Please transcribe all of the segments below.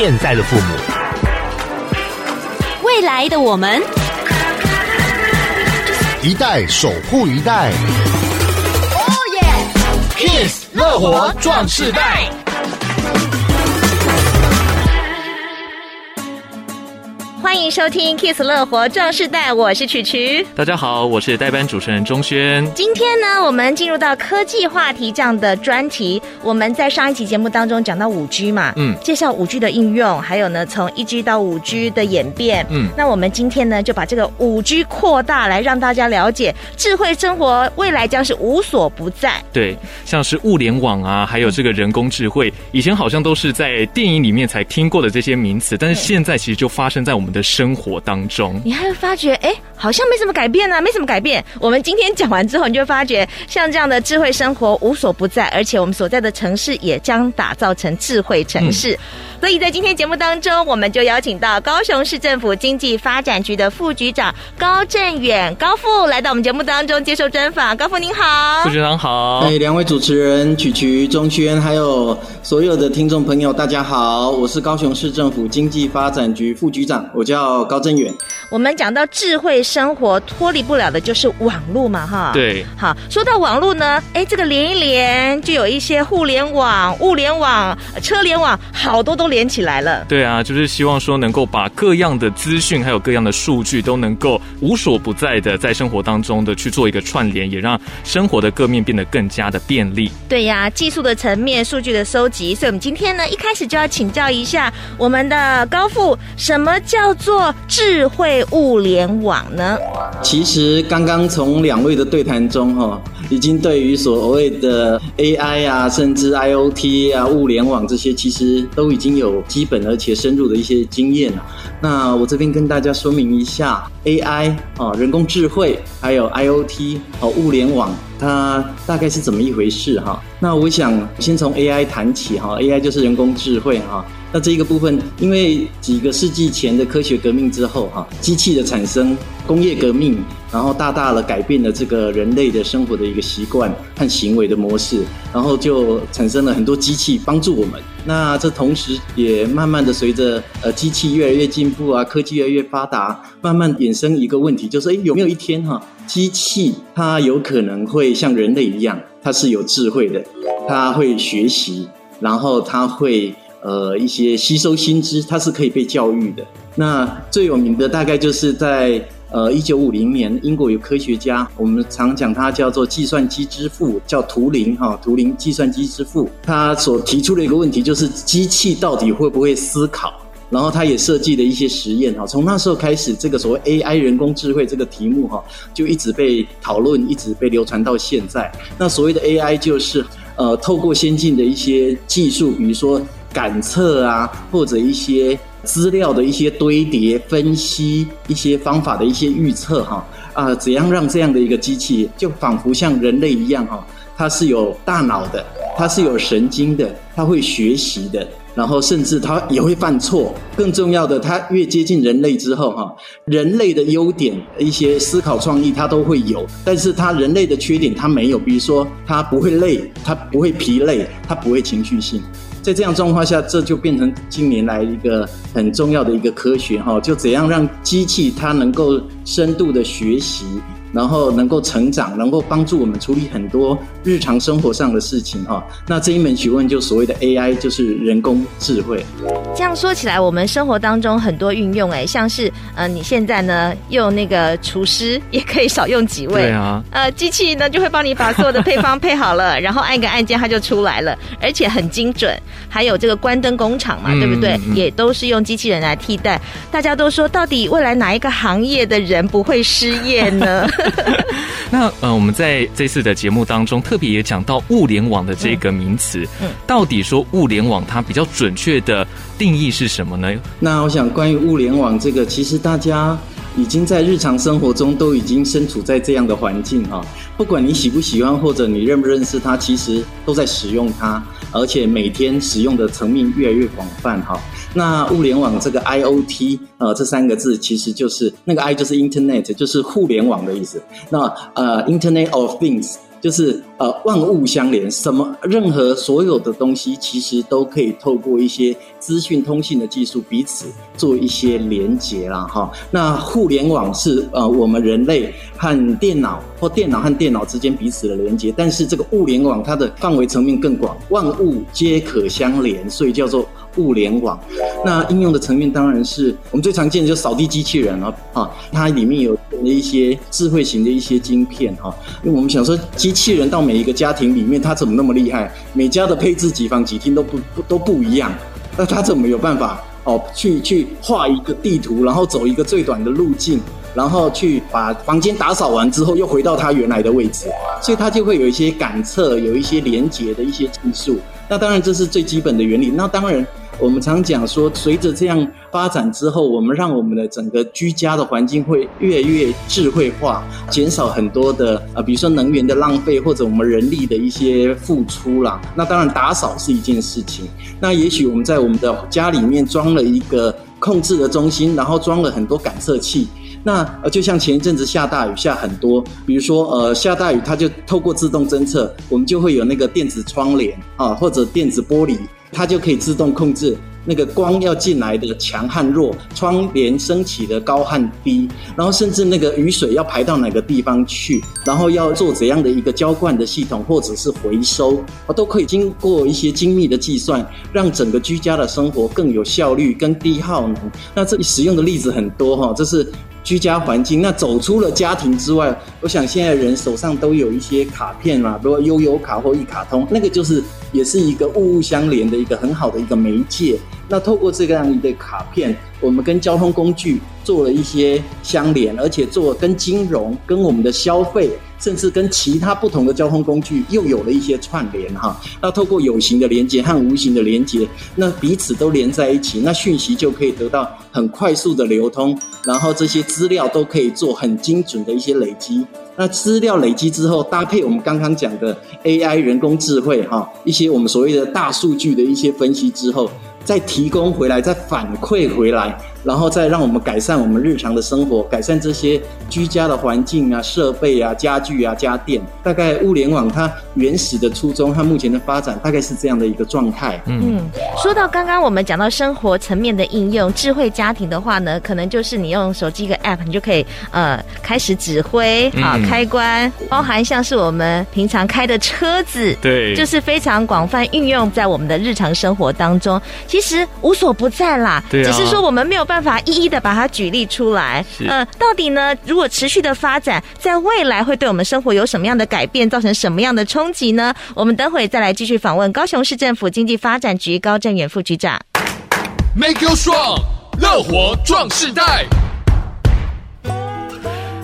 现在的父母，未来的我们，一代守护一代。哦耶！Kiss 乐活壮世代。欢迎收听《Kiss 乐活壮世代》，我是曲曲。大家好，我是代班主持人钟轩。今天呢，我们进入到科技话题这样的专题。我们在上一期节目当中讲到五 G 嘛，嗯，介绍五 G 的应用，还有呢，从一 G 到五 G 的演变，嗯，那我们今天呢，就把这个五 G 扩大来让大家了解，智慧生活未来将是无所不在。对，像是物联网啊，还有这个人工智慧，以前好像都是在电影里面才听过的这些名词，但是现在其实就发生在我们的生活当中，你还会发觉，哎，好像没什么改变呢、啊，没什么改变。我们今天讲完之后，你就会发觉，像这样的智慧生活无所不在，而且我们所在的城市也将打造成智慧城市。嗯所以在今天节目当中，我们就邀请到高雄市政府经济发展局的副局长高振远高副来到我们节目当中接受专访。高副您好，副局长好。哎，两位主持人曲曲、钟轩，还有所有的听众朋友，大家好，我是高雄市政府经济发展局副局长，我叫高振远。我们讲到智慧生活，脱离不了的就是网络嘛，哈。对。好，说到网络呢，哎，这个连一连就有一些互联网、物联网、车联网，好多都。连起来了，对啊，就是希望说能够把各样的资讯还有各样的数据都能够无所不在的在生活当中的去做一个串联，也让生活的各面变得更加的便利。对呀、啊，技术的层面、数据的收集，所以我们今天呢一开始就要请教一下我们的高富，什么叫做智慧物联网呢？其实刚刚从两位的对谈中哈，已经对于所谓的 AI 啊，甚至 IoT 啊、物联网这些，其实都已经。有基本而且深入的一些经验了。那我这边跟大家说明一下，AI 啊，人工智慧，还有 IoT 哦，物联网，它大概是怎么一回事哈？那我想先从 AI 谈起哈，AI 就是人工智慧哈。那这一个部分，因为几个世纪前的科学革命之后哈，机器的产生，工业革命，然后大大的改变了这个人类的生活的一个习惯和行为的模式，然后就产生了很多机器帮助我们。那这同时也慢慢的随着呃机器越来越进步啊，科技越来越发达，慢慢衍生一个问题，就是诶有没有一天哈，机器它有可能会像人类一样，它是有智慧的，它会学习，然后它会。呃，一些吸收新知，它是可以被教育的。那最有名的大概就是在呃一九五零年，英国有科学家，我们常讲他叫做计算机之父，叫图灵哈，图灵计算机之父。他所提出的一个问题就是，机器到底会不会思考？然后他也设计了一些实验哈。从那时候开始，这个所谓 AI 人工智慧这个题目哈，就一直被讨论，一直被流传到现在。那所谓的 AI 就是呃，透过先进的一些技术，比如说。感测啊，或者一些资料的一些堆叠、分析，一些方法的一些预测，哈啊，怎样让这样的一个机器，就仿佛像人类一样，哈，它是有大脑的，它是有神经的，它会学习的，然后甚至它也会犯错。更重要的，它越接近人类之后，哈，人类的优点、一些思考创意，它都会有，但是它人类的缺点，它没有。比如说，它不会累，它不会疲累，它不会情绪性。在这样状况下，这就变成近年来一个很重要的一个科学哈，就怎样让机器它能够深度的学习。然后能够成长，能够帮助我们处理很多日常生活上的事情哈。那这一门学问就所谓的 AI，就是人工智慧。这样说起来，我们生活当中很多运用，哎，像是呃，你现在呢用那个厨师也可以少用几位。对啊。呃，机器呢就会帮你把所有的配方配好了，然后按一个按键它就出来了，而且很精准。还有这个关灯工厂嘛，嗯、对不对？也都是用机器人来替代。大家都说，到底未来哪一个行业的人不会失业呢？那呃，我们在这次的节目当中特别也讲到物联网的这个名词，嗯，到底说物联网它比较准确的定义是什么呢？那我想关于物联网这个，其实大家已经在日常生活中都已经身处在这样的环境哈，不管你喜不喜欢或者你认不认识它，其实都在使用它，而且每天使用的层面越来越广泛哈。那物联网这个 IoT 呃，这三个字其实就是那个 I 就是 Internet，就是互联网的意思。那呃 Internet of Things 就是呃万物相连，什么任何所有的东西其实都可以透过一些资讯通信的技术彼此做一些连接啦哈。那互联网是呃我们人类和电脑或电脑和电脑之间彼此的连接，但是这个物联网它的范围层面更广，万物皆可相连，所以叫做。物联网，那应用的层面当然是我们最常见的，就扫地机器人了啊，它里面有一些智慧型的一些晶片哈，因为我们想说，机器人到每一个家庭里面，它怎么那么厉害？每家的配置几房几厅都不不都不一样，那他怎么有办法哦？去去画一个地图，然后走一个最短的路径，然后去把房间打扫完之后，又回到它原来的位置，所以它就会有一些感测，有一些连接的一些技术。那当然这是最基本的原理。那当然。我们常讲说，随着这样发展之后，我们让我们的整个居家的环境会越来越智慧化，减少很多的呃，比如说能源的浪费或者我们人力的一些付出啦。那当然打扫是一件事情。那也许我们在我们的家里面装了一个控制的中心，然后装了很多感测器。那，就像前一阵子下大雨下很多，比如说呃下大雨，它就透过自动侦测，我们就会有那个电子窗帘啊，或者电子玻璃。它就可以自动控制那个光要进来的强和弱，窗帘升起的高和低，然后甚至那个雨水要排到哪个地方去，然后要做怎样的一个浇灌的系统或者是回收啊，都可以经过一些精密的计算，让整个居家的生活更有效率、更低耗能。那这里使用的例子很多哈，这是。居家环境，那走出了家庭之外，我想现在人手上都有一些卡片嘛，比如悠游卡或一卡通，那个就是也是一个物物相连的一个很好的一个媒介。那透过这个样一个卡片，我们跟交通工具做了一些相连，而且做跟金融、跟我们的消费，甚至跟其他不同的交通工具又有了一些串联哈。那透过有形的连接和无形的连接，那彼此都连在一起，那讯息就可以得到很快速的流通，然后这些资料都可以做很精准的一些累积。那资料累积之后，搭配我们刚刚讲的 AI 人工智慧哈，一些我们所谓的大数据的一些分析之后。再提供回来，再反馈回来。然后再让我们改善我们日常的生活，改善这些居家的环境啊、设备啊、家具啊、家电。大概物联网它原始的初衷和目前的发展大概是这样的一个状态。嗯，说到刚刚我们讲到生活层面的应用，智慧家庭的话呢，可能就是你用手机一个 App，你就可以呃开始指挥啊、嗯、开关，包含像是我们平常开的车子，对，就是非常广泛运用在我们的日常生活当中。其实无所不在啦，对啊，只是说我们没有办法一一的把它举例出来，呃，到底呢，如果持续的发展，在未来会对我们生活有什么样的改变，造成什么样的冲击呢？我们等会再来继续访问高雄市政府经济发展局高振远副局长。Make you strong，乐活壮世代。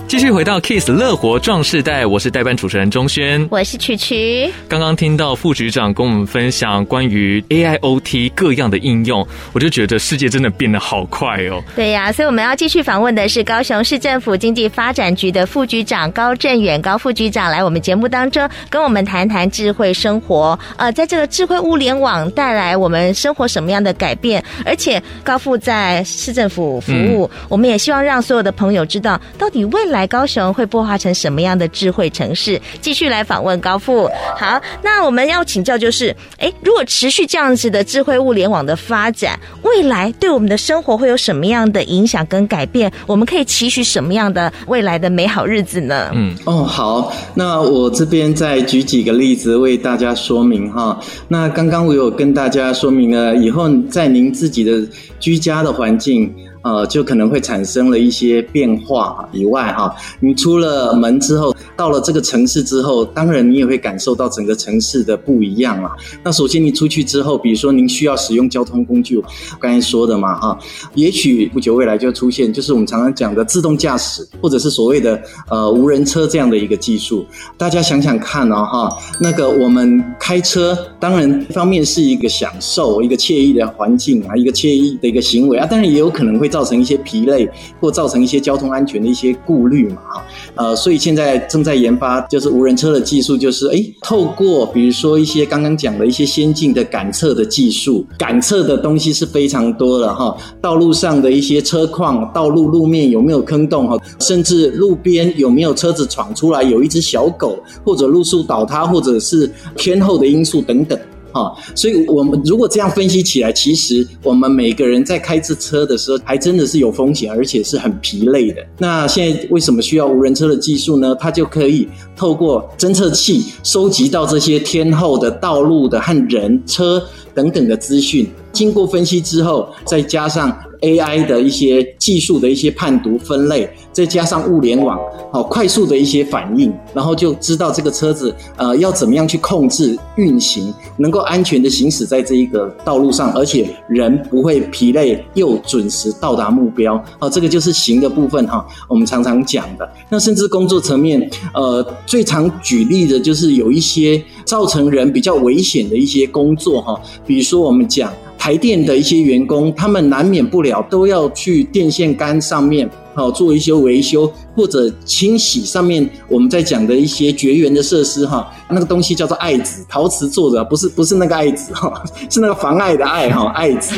继续回到 Kiss 乐活壮世代，我是代班主持人钟轩，我是曲曲。刚刚听到副局长跟我们分享关于 AIoT 各样的应用，我就觉得世界真的变得好快哦。对呀、啊，所以我们要继续访问的是高雄市政府经济发展局的副局长高振远高副局长来我们节目当中跟我们谈谈智慧生活。呃，在这个智慧物联网带来我们生活什么样的改变？而且高副在市政府服务，嗯、我们也希望让所有的朋友知道，到底未来。来高雄会孵化成什么样的智慧城市？继续来访问高富。好，那我们要请教就是，哎，如果持续这样子的智慧物联网的发展，未来对我们的生活会有什么样的影响跟改变？我们可以期许什么样的未来的美好日子呢？嗯，哦，好，那我这边再举几个例子为大家说明哈。那刚刚我有跟大家说明了，以后在您自己的居家的环境。呃，就可能会产生了一些变化以外，哈，你出了门之后，到了这个城市之后，当然你也会感受到整个城市的不一样了。那首先你出去之后，比如说您需要使用交通工具，刚才说的嘛，哈，也许不久未来就出现，就是我们常常讲的自动驾驶，或者是所谓的呃无人车这样的一个技术。大家想想看哦，哈，那个我们开车，当然一方面是一个享受，一个惬意的环境啊，一个惬意的一个行为啊，当然也有可能会。造成一些疲累，或造成一些交通安全的一些顾虑嘛，哈，呃，所以现在正在研发就是无人车的技术，就是诶，透过比如说一些刚刚讲的一些先进的感测的技术，感测的东西是非常多的哈，道路上的一些车况，道路路面有没有坑洞哈，甚至路边有没有车子闯出来，有一只小狗，或者路树倒塌，或者是天候的因素等等。啊，所以我们如果这样分析起来，其实我们每个人在开这车的时候，还真的是有风险，而且是很疲累的。那现在为什么需要无人车的技术呢？它就可以透过侦测器收集到这些天后的道路的和人车等等的资讯，经过分析之后，再加上。AI 的一些技术的一些判读分类，再加上物联网，好快速的一些反应，然后就知道这个车子呃要怎么样去控制运行，能够安全的行驶在这一个道路上，而且人不会疲累，又准时到达目标。好，这个就是行的部分哈，我们常常讲的。那甚至工作层面，呃，最常举例的就是有一些造成人比较危险的一些工作哈，比如说我们讲。台电的一些员工，他们难免不了都要去电线杆上面，好做一些维修或者清洗上面我们在讲的一些绝缘的设施哈，那个东西叫做爱子，陶瓷做的，不是不是那个爱子哈，是那个妨碍的碍哈，艾子。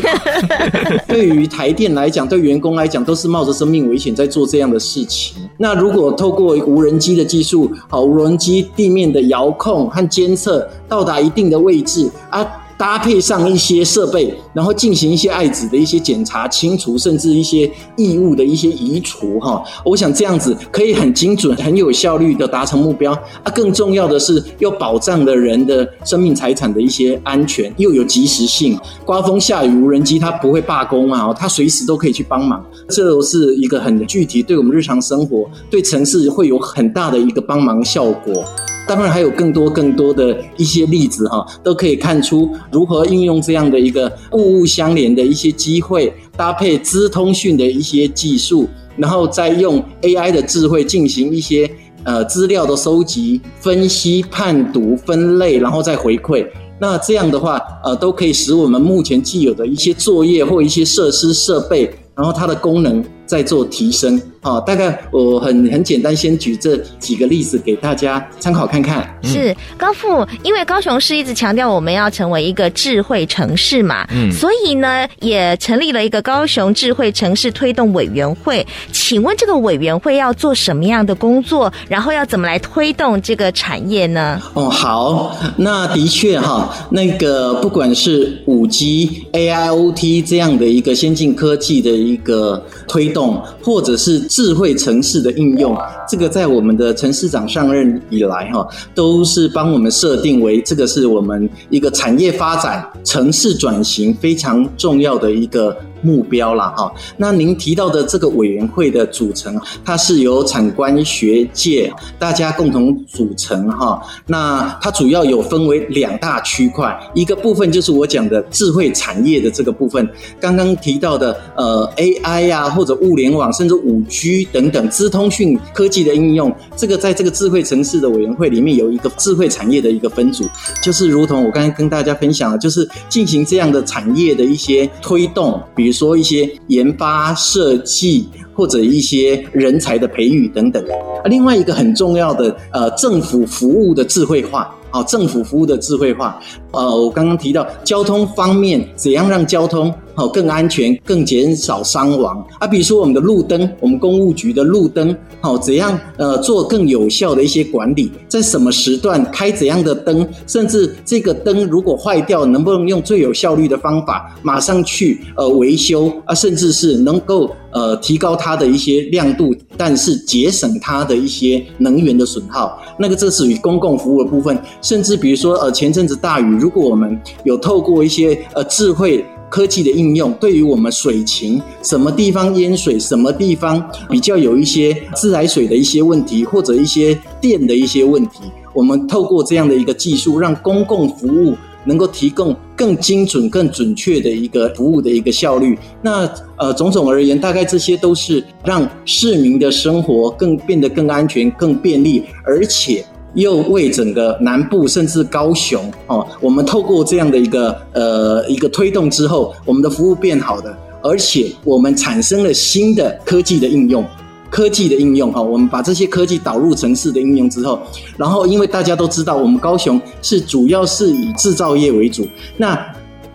对于台电来讲，对员工来讲，都是冒着生命危险在做这样的事情。那如果透过无人机的技术，好，无人机地面的遥控和监测到达一定的位置啊。搭配上一些设备，然后进行一些碍子的一些检查、清除，甚至一些异物的一些移除，哈，我想这样子可以很精准、很有效率的达成目标。啊，更重要的是要保障了人的生命财产的一些安全，又有及时性。刮风下雨，无人机它不会罢工啊，它随时都可以去帮忙。这都是一个很具体，对我们日常生活、对城市会有很大的一个帮忙效果。当然还有更多更多的一些例子哈，都可以看出如何运用这样的一个物物相连的一些机会，搭配资通讯的一些技术，然后再用 AI 的智慧进行一些呃资料的收集、分析、判读、分类，然后再回馈。那这样的话，呃，都可以使我们目前既有的一些作业或一些设施设备，然后它的功能再做提升。好，大概我很很简单，先举这几个例子给大家参考看看。是高富，因为高雄市一直强调我们要成为一个智慧城市嘛，嗯，所以呢也成立了一个高雄智慧城市推动委员会。请问这个委员会要做什么样的工作？然后要怎么来推动这个产业呢？哦，好，那的确哈，那个不管是五 G、AIoT 这样的一个先进科技的一个推动，动或者是智慧城市的应用，这个在我们的陈市长上任以来，哈，都是帮我们设定为这个是我们一个产业发展、城市转型非常重要的一个。目标了哈，那您提到的这个委员会的组成，它是由产官学界大家共同组成哈。那它主要有分为两大区块，一个部分就是我讲的智慧产业的这个部分，刚刚提到的呃 AI 呀、啊、或者物联网，甚至五 G 等等资通讯科技的应用，这个在这个智慧城市的委员会里面有一个智慧产业的一个分组，就是如同我刚才跟大家分享的，就是进行这样的产业的一些推动，比。比如说一些研发设计或者一些人才的培育等等，另外一个很重要的呃政府服务的智慧化。好，政府服务的智慧化。呃，我刚刚提到交通方面，怎样让交通好更安全、更减少伤亡啊？比如说我们的路灯，我们公务局的路灯，好，怎样呃做更有效的一些管理？在什么时段开怎样的灯？甚至这个灯如果坏掉，能不能用最有效率的方法马上去呃维修啊？甚至是能够呃提高它的一些亮度，但是节省它的一些能源的损耗。那个这属于公共服务的部分。甚至比如说，呃，前阵子大雨，如果我们有透过一些呃智慧科技的应用，对于我们水情，什么地方淹水，什么地方比较有一些自来水的一些问题，或者一些电的一些问题，我们透过这样的一个技术，让公共服务能够提供更精准、更准确的一个服务的一个效率。那呃，种种而言，大概这些都是让市民的生活更变得更安全、更便利，而且。又为整个南部甚至高雄哦，我们透过这样的一个呃一个推动之后，我们的服务变好的，而且我们产生了新的科技的应用。科技的应用哈，我们把这些科技导入城市的应用之后，然后因为大家都知道，我们高雄是主要是以制造业为主，那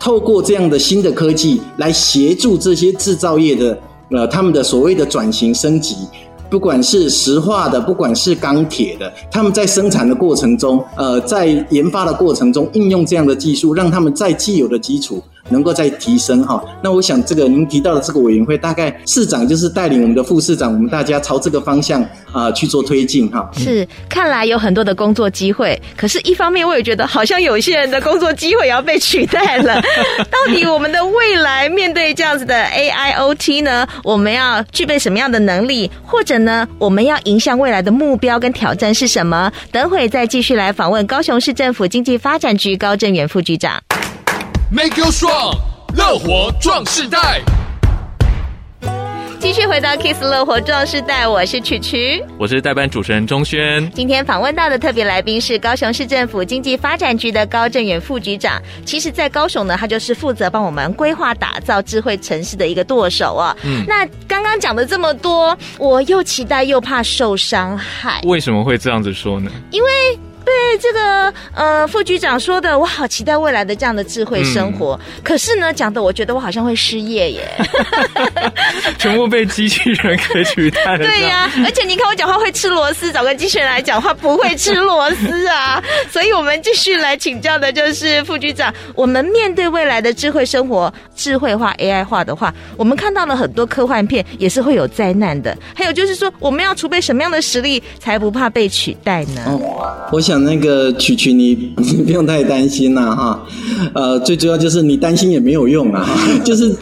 透过这样的新的科技来协助这些制造业的呃他们的所谓的转型升级，不管是石化的，不管是钢铁的，他们在生产的过程中，呃，在研发的过程中应用这样的技术，让他们在既有的基础。能够再提升哈，那我想这个您提到的这个委员会，大概市长就是带领我们的副市长，我们大家朝这个方向啊、呃、去做推进哈。是，看来有很多的工作机会，可是一方面我也觉得好像有些人的工作机会也要被取代了。到底我们的未来面对这样子的 AIoT 呢？我们要具备什么样的能力，或者呢，我们要迎向未来的目标跟挑战是什么？等会再继续来访问高雄市政府经济发展局高正元副局长。Make you strong，乐活壮世代。继续回到 Kiss 乐活壮世代，我是曲曲，我是代班主持人钟轩。今天访问到的特别来宾是高雄市政府经济发展局的高正远副局长。其实，在高雄呢，他就是负责帮我们规划打造智慧城市的一个舵手啊。嗯，那刚刚讲的这么多，我又期待又怕受伤害。为什么会这样子说呢？因为。对这个呃副局长说的，我好期待未来的这样的智慧生活。嗯、可是呢，讲的我觉得我好像会失业耶，全部被机器人给取代了。对呀、啊，而且你看我讲话会吃螺丝，找个机器人来讲话不会吃螺丝啊。所以我们继续来请教的就是副局长，我们面对未来的智慧生活、智慧化 AI 化的话，我们看到了很多科幻片，也是会有灾难的。还有就是说，我们要储备什么样的实力，才不怕被取代呢？嗯、我想。那个曲曲，你你 不用太担心了，哈，呃，最主要就是你担心也没有用啊，就是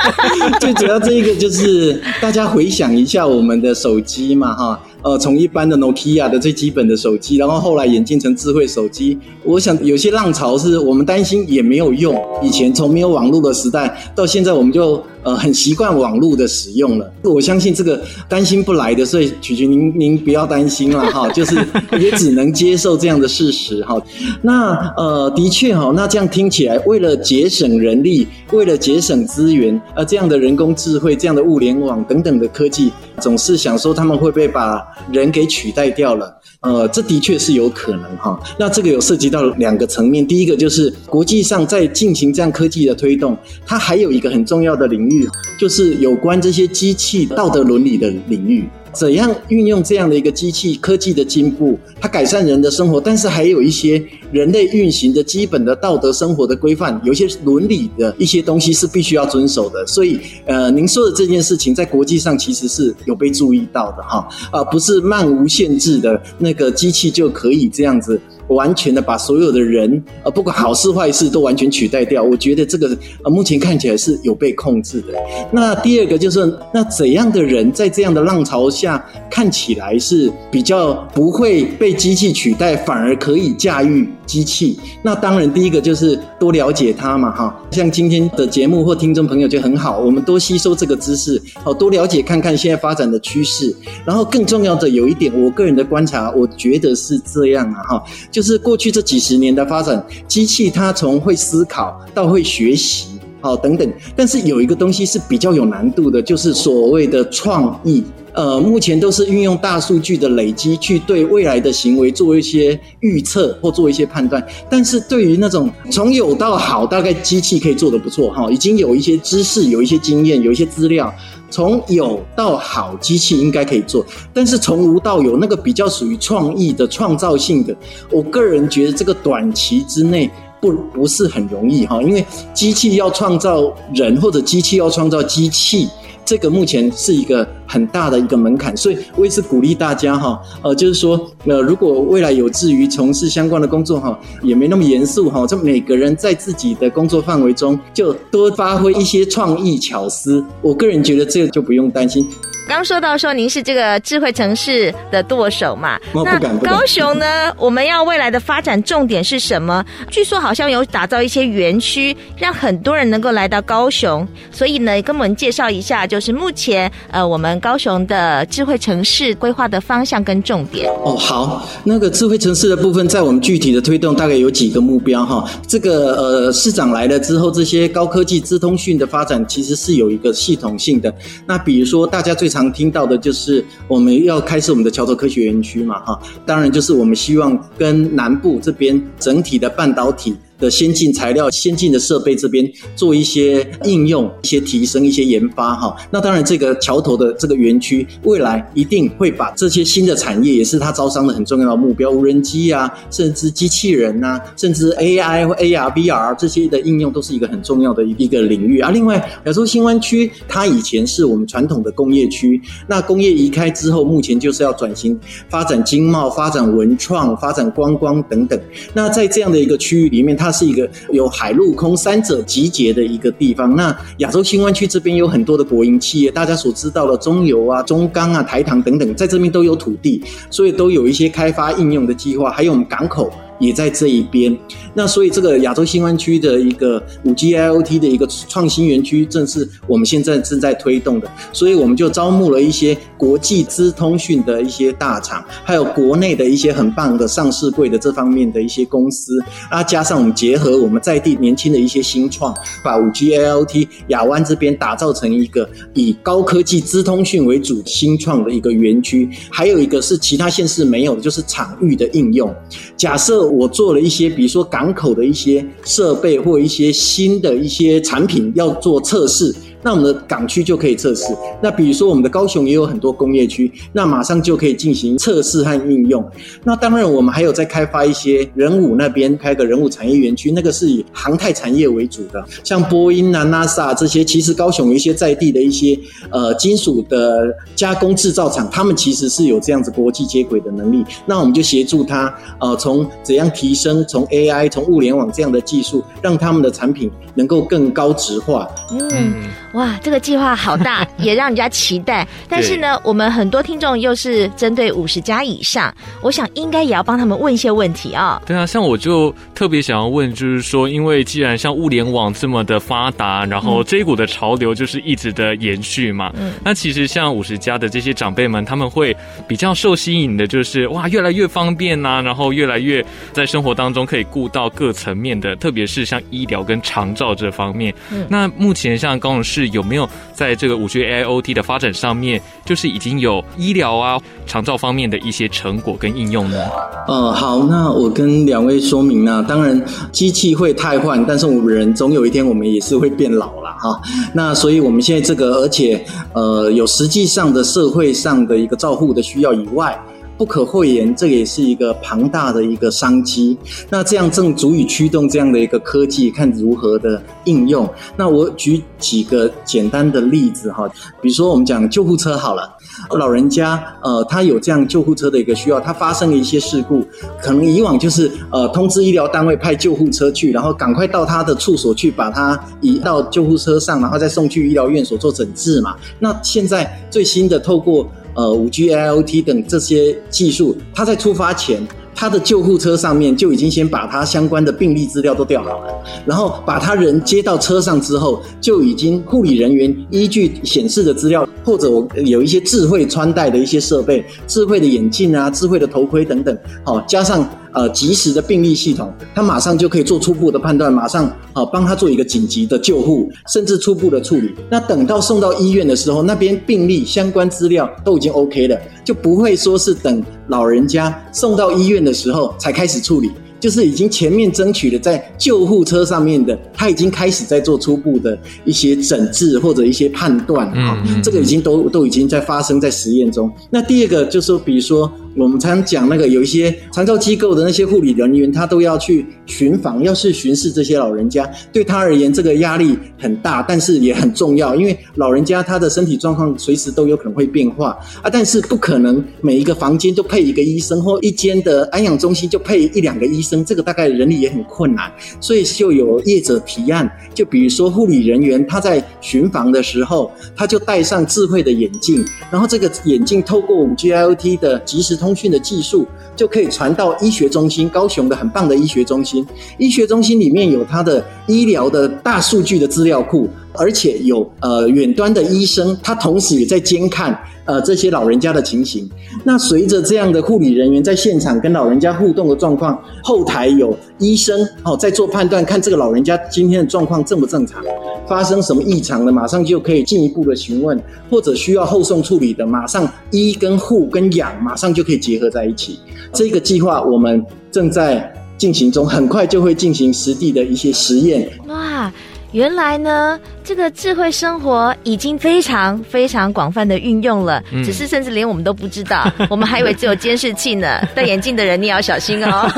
最主要这一个就是大家回想一下我们的手机嘛，哈。呃，从一般的 Nokia 的最基本的手机，然后后来演进成智慧手机。我想有些浪潮是我们担心也没有用。以前从没有网络的时代到现在，我们就呃很习惯网络的使用了。我相信这个担心不来的，所以曲曲您您不要担心了哈，就是也只能接受这样的事实哈。那呃的确哈，那这样听起来，为了节省人力，为了节省资源，呃这样的人工智慧、这样的物联网等等的科技，总是想说他们会不会把人给取代掉了，呃，这的确是有可能哈。那这个有涉及到两个层面，第一个就是国际上在进行这样科技的推动，它还有一个很重要的领域，就是有关这些机器道德伦理的领域。怎样运用这样的一个机器科技的进步，它改善人的生活，但是还有一些人类运行的基本的道德生活的规范，有一些伦理的一些东西是必须要遵守的。所以，呃，您说的这件事情在国际上其实是有被注意到的哈，啊，不是漫无限制的那个机器就可以这样子。完全的把所有的人，呃，不管好事坏事都完全取代掉。我觉得这个呃，目前看起来是有被控制的。那第二个就是，那怎样的人在这样的浪潮下看起来是比较不会被机器取代，反而可以驾驭机器？那当然，第一个就是多了解它嘛，哈。像今天的节目或听众朋友就很好，我们多吸收这个知识，好，多了解看看现在发展的趋势。然后更重要的有一点，我个人的观察，我觉得是这样啊，哈。就是过去这几十年的发展，机器它从会思考到会学习，好等等，但是有一个东西是比较有难度的，就是所谓的创意。呃，目前都是运用大数据的累积去对未来的行为做一些预测或做一些判断，但是对于那种从有到好，大概机器可以做得不错哈，已经有一些知识、有一些经验、有一些资料。从有到好，机器应该可以做，但是从无到有，那个比较属于创意的、创造性的，我个人觉得这个短期之内不不是很容易哈，因为机器要创造人，或者机器要创造机器。这个目前是一个很大的一个门槛，所以我也是鼓励大家哈，呃，就是说，呃，如果未来有志于从事相关的工作哈，也没那么严肃哈，就每个人在自己的工作范围中就多发挥一些创意巧思，我个人觉得这个就不用担心。刚说到说您是这个智慧城市的舵手嘛？那高雄呢？我们要未来的发展重点是什么？据说好像有打造一些园区，让很多人能够来到高雄。所以呢，跟我们介绍一下，就是目前呃我们高雄的智慧城市规划的方向跟重点。哦，好，那个智慧城市的部分，在我们具体的推动大概有几个目标哈。这个呃市长来了之后，这些高科技资通讯的发展其实是有一个系统性的。那比如说大家最常常听到的就是我们要开设我们的桥头科学园区嘛哈，当然就是我们希望跟南部这边整体的半导体。的先进材料、先进的设备这边做一些应用、一些提升、一些研发哈。那当然，这个桥头的这个园区未来一定会把这些新的产业，也是它招商的很重要的目标，无人机啊，甚至机器人呐、啊，甚至 AI 或 AR、VR 这些的应用，都是一个很重要的一个领域啊。另外，亚洲新湾区它以前是我们传统的工业区，那工业移开之后，目前就是要转型发展经贸、发展文创、发展观光等等。那在这样的一个区域里面，它它是一个有海陆空三者集结的一个地方。那亚洲新湾区这边有很多的国营企业，大家所知道的中油啊、中钢啊、台糖等等，在这边都有土地，所以都有一些开发应用的计划，还有我们港口。也在这一边，那所以这个亚洲新湾区的一个五 G IoT 的一个创新园区，正是我们现在正在推动的。所以我们就招募了一些国际资通讯的一些大厂，还有国内的一些很棒的上市柜的这方面的一些公司，啊，加上我们结合我们在地年轻的一些新创，把五 G IoT 亚湾这边打造成一个以高科技资通讯为主新创的一个园区。还有一个是其他县市没有，就是场域的应用。假设我做了一些，比如说港口的一些设备或一些新的一些产品要做测试。那我们的港区就可以测试。那比如说我们的高雄也有很多工业区，那马上就可以进行测试和应用。那当然我们还有在开发一些人武那边开个人武产业园区，那个是以航太产业为主的，像波音啊、NASA 这些，其实高雄有一些在地的一些呃金属的加工制造厂，他们其实是有这样子国际接轨的能力。那我们就协助他呃从怎样提升从 AI 从物联网这样的技术，让他们的产品能够更高值化。嗯。哇，这个计划好大，也让人家期待。但是呢，我们很多听众又是针对五十家以上，我想应该也要帮他们问一些问题啊、哦。对啊，像我就特别想要问，就是说，因为既然像物联网这么的发达，然后这一股的潮流就是一直的延续嘛。嗯。那其实像五十家的这些长辈们，他们会比较受吸引的，就是哇，越来越方便呐、啊，然后越来越在生活当中可以顾到各层面的，特别是像医疗跟长照这方面。嗯。那目前像高雄市。有没有在这个五 G AIoT 的发展上面，就是已经有医疗啊、长照方面的一些成果跟应用呢？呃，好，那我跟两位说明呢。当然，机器会太换，但是我们人总有一天我们也是会变老了哈。那所以我们现在这个，而且呃，有实际上的社会上的一个照护的需要以外。不可讳言，这也是一个庞大的一个商机。那这样正足以驱动这样的一个科技，看如何的应用。那我举几个简单的例子哈，比如说我们讲救护车好了，老人家呃，他有这样救护车的一个需要，他发生了一些事故，可能以往就是呃通知医疗单位派救护车去，然后赶快到他的处所去把他移到救护车上，然后再送去医疗院所做诊治嘛。那现在最新的透过呃，五 G IoT 等这些技术，它在出发前，他的救护车上面就已经先把他相关的病历资料都调好了，然后把他人接到车上之后，就已经护理人员依据显示的资料，或者我有一些智慧穿戴的一些设备，智慧的眼镜啊，智慧的头盔等等，好，加上。呃，及时的病历系统，他马上就可以做初步的判断，马上啊帮他做一个紧急的救护，甚至初步的处理。那等到送到医院的时候，那边病历相关资料都已经 OK 了，就不会说是等老人家送到医院的时候才开始处理。就是已经前面争取了在救护车上面的，他已经开始在做初步的一些诊治或者一些判断啊，这个已经都都已经在发生在实验中。那第二个就是说，比如说我们常讲那个有一些长照机构的那些护理人员，他都要去巡访，要去巡视这些老人家，对他而言这个压力很大，但是也很重要，因为老人家他的身体状况随时都有可能会变化啊，但是不可能每一个房间都配一个医生，或一间的安养中心就配一两个医生。这个大概人力也很困难，所以就有业者提案，就比如说护理人员他在巡房的时候，他就戴上智慧的眼镜，然后这个眼镜透过我们 G I O T 的即时通讯的技术，就可以传到医学中心，高雄的很棒的医学中心。医学中心里面有它的医疗的大数据的资料库，而且有呃远端的医生，他同时也在监看。呃，这些老人家的情形，那随着这样的护理人员在现场跟老人家互动的状况，后台有医生哦在做判断，看这个老人家今天的状况正不正常，发生什么异常的，马上就可以进一步的询问，或者需要后送处理的，马上医跟护跟养马上就可以结合在一起。这个计划我们正在进行中，很快就会进行实地的一些实验。哇，原来呢。这个智慧生活已经非常非常广泛的运用了，嗯、只是甚至连我们都不知道，我们还以为只有监视器呢。戴眼镜的人你要小心哦。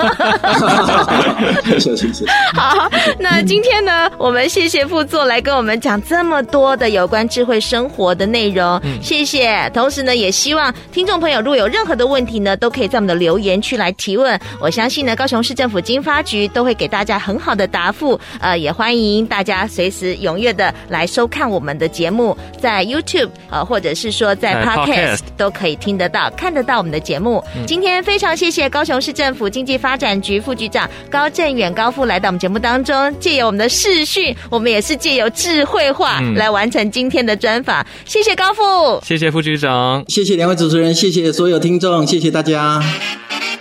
小心些。好，那今天呢，我们谢谢副座来跟我们讲这么多的有关智慧生活的内容，嗯、谢谢。同时呢，也希望听众朋友如果有任何的问题呢，都可以在我们的留言区来提问。我相信呢，高雄市政府经发局都会给大家很好的答复。呃，也欢迎大家随时踊跃的。来收看我们的节目，在 YouTube 呃，或者是说在 Podcast 都可以听得到、看得到我们的节目。嗯、今天非常谢谢高雄市政府经济发展局副局长高振远高副来到我们节目当中，借由我们的视讯，我们也是借由智慧化来完成今天的专访。嗯、谢谢高副，谢谢副局长，谢谢两位主持人，谢谢所有听众，谢谢大家。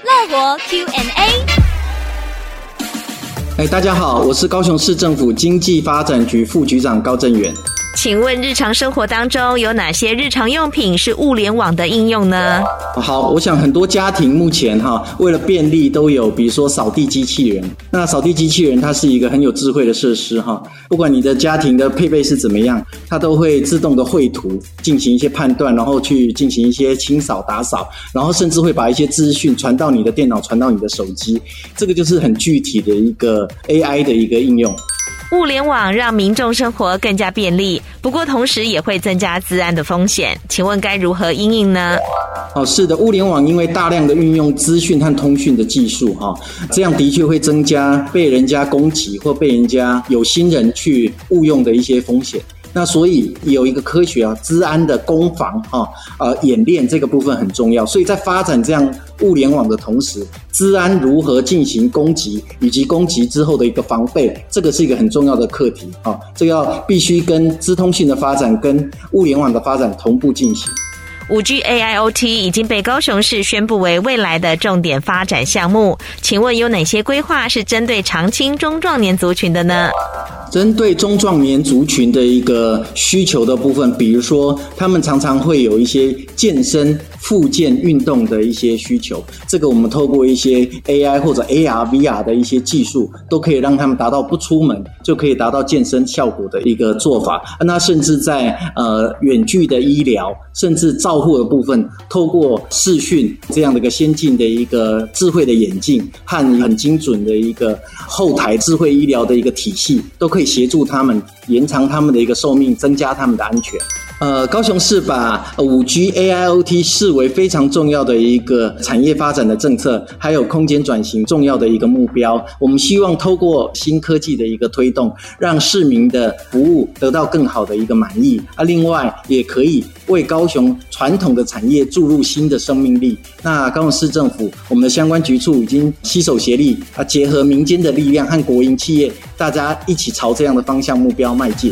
乐活 Q&A。哎，大家好，我是高雄市政府经济发展局副局长高振远。请问日常生活当中有哪些日常用品是物联网的应用呢？好，我想很多家庭目前哈，为了便利都有，比如说扫地机器人。那扫地机器人它是一个很有智慧的设施哈，不管你的家庭的配备是怎么样，它都会自动的绘图，进行一些判断，然后去进行一些清扫打扫，然后甚至会把一些资讯传到你的电脑，传到你的手机。这个就是很具体的一个 AI 的一个应用。物联网让民众生活更加便利，不过同时也会增加治安的风险。请问该如何应应呢？哦，是的，物联网因为大量的运用资讯和通讯的技术，哈，这样的确会增加被人家攻击或被人家有心人去误用的一些风险。那所以有一个科学啊，治安的攻防啊，呃，演练这个部分很重要。所以在发展这样物联网的同时，治安如何进行攻击，以及攻击之后的一个防备，这个是一个很重要的课题啊。这个要必须跟资通讯的发展跟物联网的发展同步进行。五 G AIoT 已经被高雄市宣布为未来的重点发展项目，请问有哪些规划是针对长青中壮年族群的呢？针对中壮年族群的一个需求的部分，比如说他们常常会有一些健身、复健、运动的一些需求，这个我们透过一些 AI 或者 AR、VR 的一些技术，都可以让他们达到不出门就可以达到健身效果的一个做法。那甚至在呃远距的医疗，甚至照护的部分，透过视讯这样的一个先进的一个智慧的眼镜和很精准的一个后台智慧医疗的一个体系，都可以协助他们延长他们的一个寿命，增加他们的安全。呃，高雄市把五 G AIoT 视为非常重要的一个产业发展的政策，还有空间转型重要的一个目标。我们希望透过新科技的一个推动，让市民的服务得到更好的一个满意。啊，另外也可以为高雄传统的产业注入新的生命力。那高雄市政府，我们的相关局处已经携手协力啊，结合民间的力量和国营企业，大家一起朝这样的方向目标迈进。